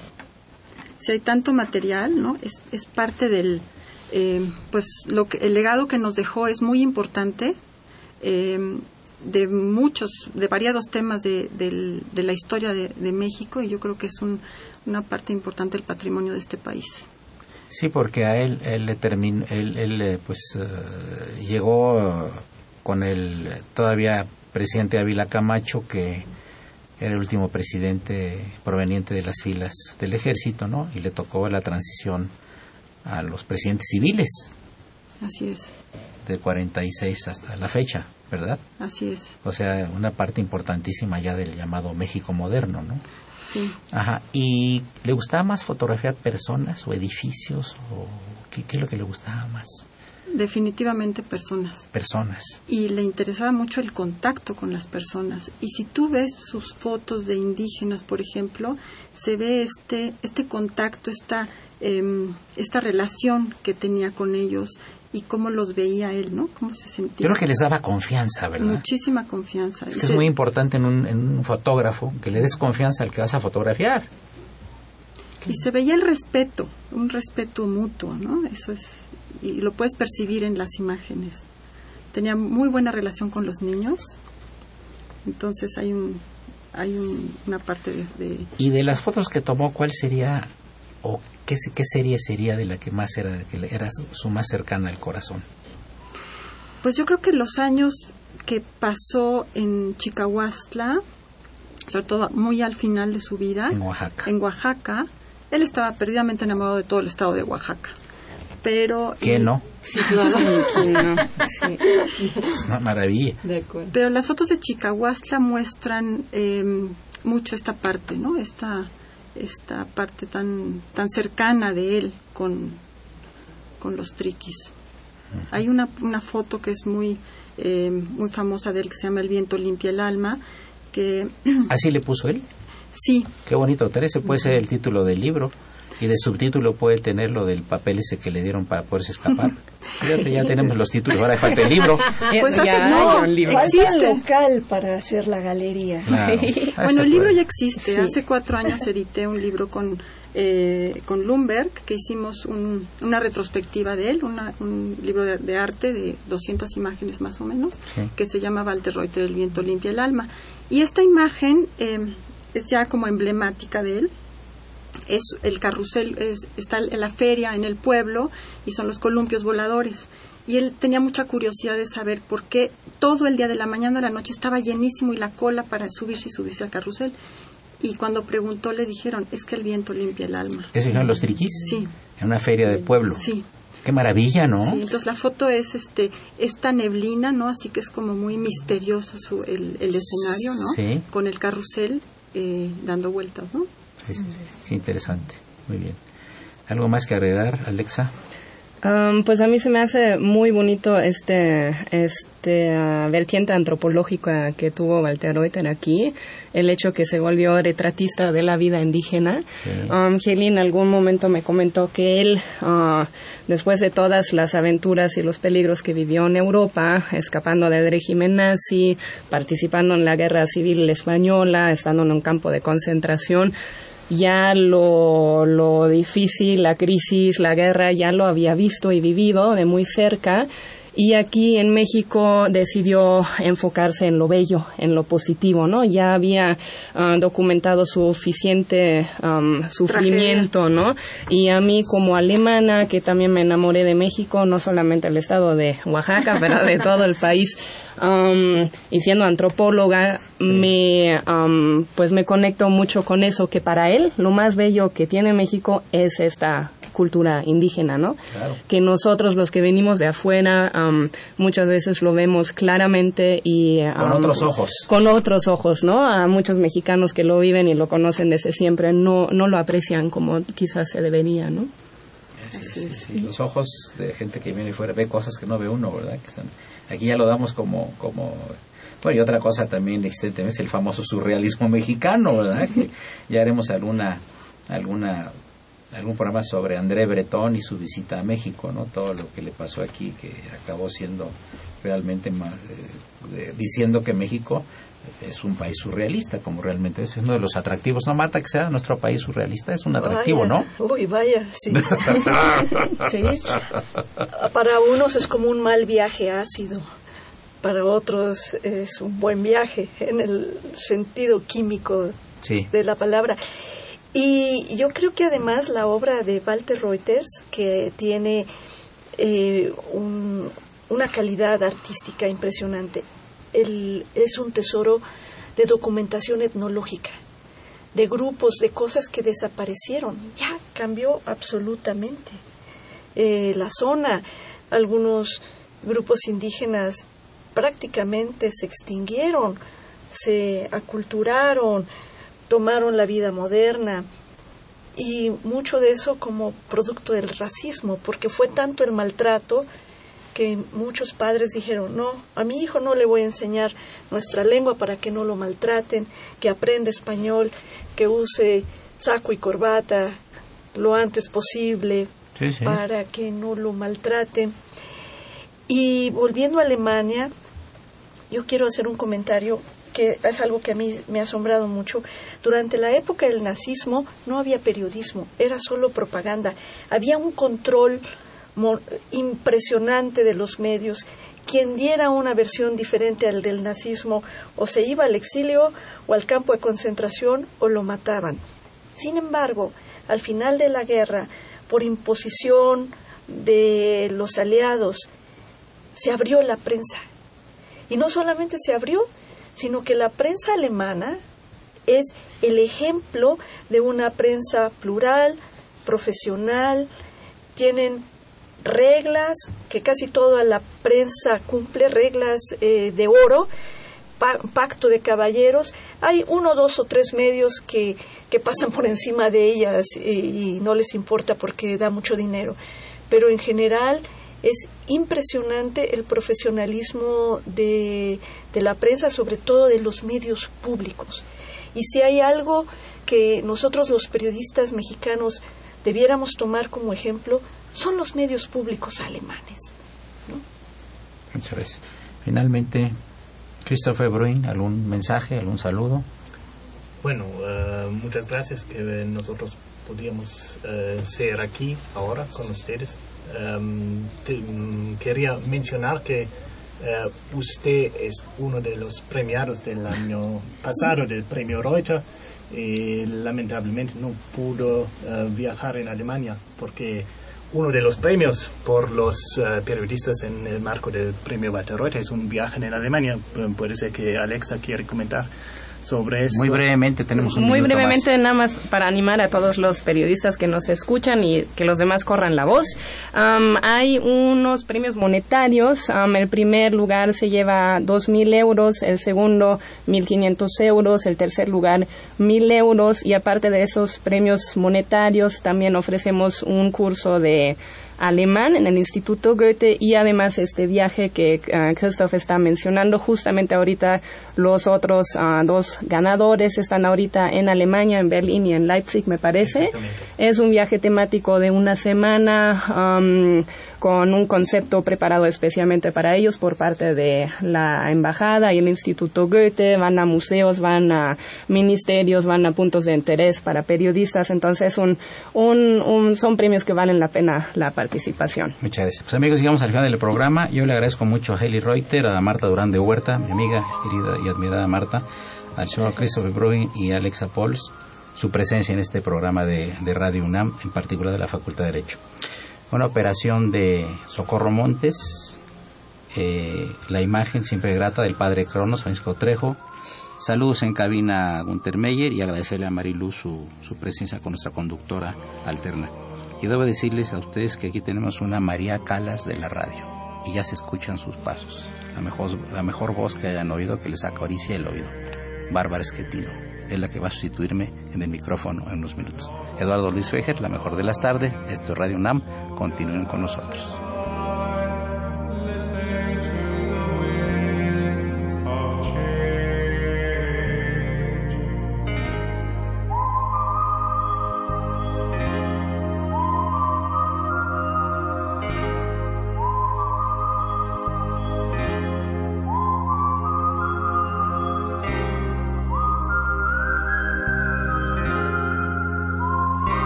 Si hay tanto material, ¿no? Es, es parte del... Eh, pues lo que, el legado que nos dejó es muy importante. Eh, de muchos, de variados temas de, de la historia de, México y yo creo que es una parte importante del patrimonio de este país. Sí, porque a él, él le terminó, él, él, eh, pues eh, llegó con el todavía presidente Ávila Camacho, que era el último presidente proveniente de las filas del ejército, ¿no? Y le tocó la transición a los presidentes civiles. Así es. De 46 hasta la fecha. ¿Verdad? Así es. O sea, una parte importantísima ya del llamado México moderno, ¿no? Sí. Ajá. ¿Y le gustaba más fotografiar personas o edificios o qué, qué es lo que le gustaba más? Definitivamente personas. Personas. Y le interesaba mucho el contacto con las personas. Y si tú ves sus fotos de indígenas, por ejemplo, se ve este, este contacto, esta, em, esta relación que tenía con ellos, y cómo los veía él, ¿no? Cómo se sentía. Creo que les daba confianza, ¿verdad? Muchísima confianza. Es, muy importante en un, en un fotógrafo que le des confianza al que vas a fotografiar. Y se veía el respeto, un respeto mutuo, ¿no? Eso es, y lo puedes percibir en las imágenes. Tenía muy buena relación con los niños, entonces hay un, hay una parte de, de, Y de las fotos que tomó, ¿cuál sería o qué, qué serie sería de la que más era, que era su, más cercana al corazón? Pues yo creo que los años que pasó en Chicahuastla, sobre todo muy al final de su vida, en Oaxaca, en Oaxaca él estaba perdidamente enamorado de todo el estado de Oaxaca. Pero ¿Qué no? Sí, claro. Es una maravilla. Pero las fotos de Chicahuastla muestran eh, mucho esta parte, ¿no? Esta esta parte tan, tan cercana de él con, con los triquis. Hay una, una foto que es muy, eh, muy famosa de él que se llama El viento limpia el alma. Que, ¿Así le puso él? Sí. Qué bonito, Teresa, puede ser el título del libro y de subtítulo puede tener lo del papel ese que le dieron para poderse escapar. <laughs> ya tenemos los títulos, ahora falta el libro. Pues ya, no, un libro. existe local para hacer la galería. <laughs> bueno, el libro ya existe. Hace cuatro años <laughs> edité un libro con eh, con Lumberg, que hicimos una retrospectiva de él, un libro de, arte de 200 imágenes más o menos, que se llama Walter Reuter, El viento limpia el alma. Y esta imagen eh, es ya como emblemática de él, es el carrusel, está en la feria en el pueblo y son los columpios voladores. Y él tenía mucha curiosidad de saber por qué todo el día de la mañana a la noche estaba llenísimo y la cola para subirse y subirse al carrusel. Y cuando preguntó le dijeron, es que el viento limpia el alma. ¿Eso dijeron los triquis? Sí. En una feria de pueblo. Sí. Qué maravilla, ¿no? Sí, entonces la foto es este esta neblina, ¿no? Así que es como muy misterioso su, el, escenario, ¿no? Sí. Con el carrusel eh, dando vueltas, ¿no? Sí, sí, sí, interesante. Muy bien. ¿Algo más que agregar, Alexa? Um, pues a mí se me hace muy bonito este, este uh, vertiente antropológica que tuvo Walter Reuter aquí, el hecho que se volvió retratista de la vida indígena. Um, en algún momento me comentó que él, uh, después de todas las aventuras y los peligros que vivió en Europa, escapando del régimen nazi, participando en la guerra civil española, estando en un campo de concentración, ya lo, lo difícil, la crisis, la guerra, ya lo había visto y vivido de muy cerca y aquí en México decidió enfocarse en lo bello, en lo positivo, ¿no? Ya había ah, documentado suficiente sufrimiento, ¿no? Y a mí como alemana, que también me enamoré de México, no solamente el estado de Oaxaca, pero de todo el país, y siendo antropóloga, me, pues me conecto mucho con eso, que para él lo más bello que tiene México es esta cultura indígena, ¿no? Que nosotros los que venimos de afuera muchas veces lo vemos claramente y con otros ojos. Con otros ojos, ¿no? A muchos mexicanos que lo viven y lo conocen desde siempre no no lo aprecian como quizás se debería, ¿no? Sí, sí, Los ojos de gente que viene fuera ve cosas que no ve uno, ¿verdad? Que están aquí ya lo damos como, como bueno, y otra cosa también existente es el famoso surrealismo mexicano, ¿verdad? Que ya haremos alguna, alguna, algún programa sobre André Breton y su visita a México, ¿no? Todo lo que le pasó aquí, que acabó siendo realmente más, eh, diciendo que México es un país surrealista, como realmente es, uno de los atractivos. No, Marta, que sea nuestro país surrealista, es un atractivo, ¿no? Uy, vaya, sí. <laughs> sí. Para unos es como un mal viaje ácido, para otros es un buen viaje en el sentido químico de la palabra. Y yo creo que además la obra de Walter Reuters, que tiene eh, una calidad artística impresionante, es un tesoro de documentación etnológica, de grupos, de cosas que desaparecieron. Ya cambió absolutamente. Eh, la zona, algunos grupos indígenas prácticamente se extinguieron, se aculturaron, tomaron la vida moderna y mucho de eso como producto del racismo, porque fue tanto el maltrato que muchos padres dijeron, no, a mi hijo no le voy a enseñar nuestra lengua para que no lo maltraten, que aprenda español, que use saco y corbata lo antes posible para que no lo maltraten. Y volviendo a Alemania, yo quiero hacer un comentario que es algo que a mí me ha asombrado mucho. Durante la época del nazismo no había periodismo, era solo propaganda. Había un control impresionante de los medios. Quien diera una versión diferente al del nazismo o se iba al exilio o al campo de concentración o lo mataban. Sin embargo, al final de la guerra, por imposición de los aliados, se abrió la prensa. Y no solamente se abrió, sino que la prensa alemana es el ejemplo de una prensa plural, profesional, tienen reglas que casi toda la prensa cumple, reglas eh, de oro, pacto de caballeros. Hay uno, dos o tres medios que, que pasan por encima de ellas y, no les importa porque da mucho dinero. Pero en general es impresionante el profesionalismo de, de la prensa, sobre todo de los medios públicos. Y si hay algo que nosotros los periodistas mexicanos debiéramos tomar como ejemplo, son los medios públicos alemanes. Muchas gracias. Finalmente, Christopher Bruin, ¿algún mensaje, algún saludo? Bueno, eh, muchas gracias que nosotros podíamos eh, ser aquí ahora con ustedes. Mm, quería mencionar que eh, usted es uno de los premiados del año pasado del premio Reuters y lamentablemente no pudo viajar en Alemania porque uno de los premios por los eh, periodistas en el marco del premio Walter es un viaje en Alemania. Puede ser que Alexa quiere comentar sobre Muy brevemente tenemos un Muy brevemente nada más para animar a todos los periodistas que nos escuchan y que los demás corran la voz. hay unos premios monetarios. el primer lugar se lleva 2.000 euros, el segundo 1.500 euros, el tercer lugar 1.000 euros y aparte de esos premios monetarios también ofrecemos un curso de alemán en el Instituto Goethe y además este viaje que uh, Christoph está mencionando. Justamente ahorita los otros ah, dos ganadores están ahorita en Alemania, en Berlín y en Leipzig, me parece. Es un viaje temático de una semana. Um, con un concepto preparado especialmente para ellos por parte de la embajada y el Instituto Goethe, van a museos, van a ministerios, van a puntos de interés para periodistas, entonces un, un, son premios que valen la pena la participación. Muchas gracias. Pues amigos, llegamos al final del programa. Yo le agradezco mucho a Heli Reuter, a Marta Durán de Huerta, mi amiga querida y admirada Marta, al señor Christopher Bruin y Alexa Pols su presencia en este programa de, de Radio UNAM, en particular de la Facultad de Derecho una operación de Socorro Montes, eh, la imagen siempre grata del padre Cronos, Francisco Trejo. Saludos en cabina a Gunter Meyer y agradecerle a Marilu su, su presencia con nuestra conductora alterna. Y debo decirles a ustedes que aquí tenemos una María Calas de la radio y ya se escuchan sus pasos. La mejor, la mejor voz que hayan oído que les acaricia el oído. Bárbara Esquetino es la que va a sustituirme en el micrófono en unos minutos. Eduardo Luis Fejer, la mejor de las tardes, esto es Radio UNAM, continúen con nosotros.